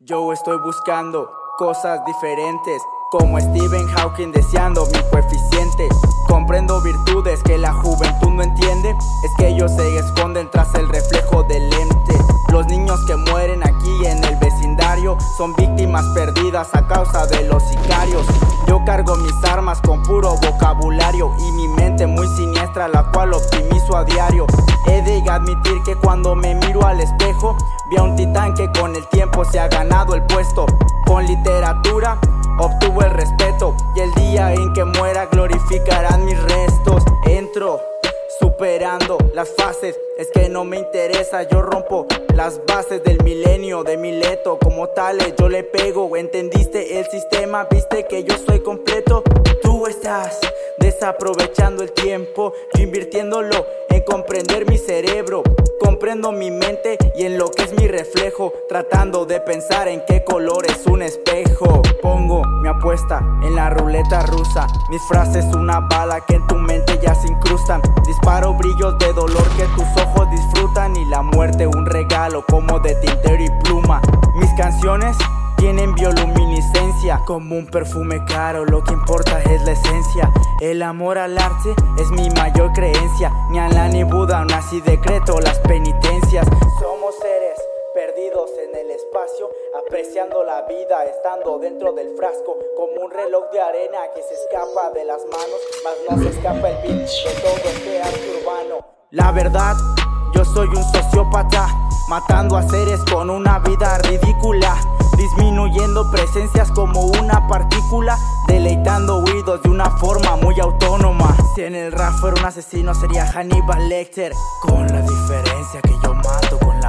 Yo estoy buscando cosas diferentes, como Stephen Hawking deseando mi coeficiente. Comprendo virtudes que la juventud no entiende, es que ellos se esconden tras el reflejo del lente. Los niños que mueren aquí en el vecindario son víctimas perdidas a causa de los sicarios. Yo cargo mis armas con puro vocabulario y mi mente muy siniestra, la cual optimizo a diario. He de admitir que cuando me al espejo, vi a un titán que con el tiempo se ha ganado el puesto. Con literatura obtuvo el respeto y el día en que muera glorificarán mis restos. Entro superando las fases, es que no me interesa, yo rompo las bases del milenio, de Mileto, como tales yo le pego, entendiste el sistema, viste que yo soy completo, tú estás desaprovechando el tiempo, yo invirtiéndolo en comprender mi cerebro, comprendo mi mente y en lo que es mi reflejo, tratando de pensar en qué color es un espejo. Pongo mi apuesta en la ruleta rusa, mis frases una bala que en tu mente ya se incrustan, disparo brillos de dolor que tus ojos disfrutan y la muerte un regalo como de tintero y pluma. Mis canciones tienen bioluminiscencia como un perfume caro, lo que importa es la esencia. El amor al arte es mi mayor creencia, ni Alá ni Buda aún así decreto las penitencias. Somos seres perdidos en el espacio, apreciando la vida estando dentro del frasco, como un reloj de arena que se escapa de las manos, mas no se escapa el beat de todo este arte urbano. La verdad, yo soy un sociópata, matando a seres con una vida ridícula disminuyendo presencias como una partícula, deleitando oídos de una forma muy autónoma. Si en el rap fuera un asesino sería Hannibal Lecter, con la diferencia que yo mato con la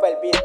del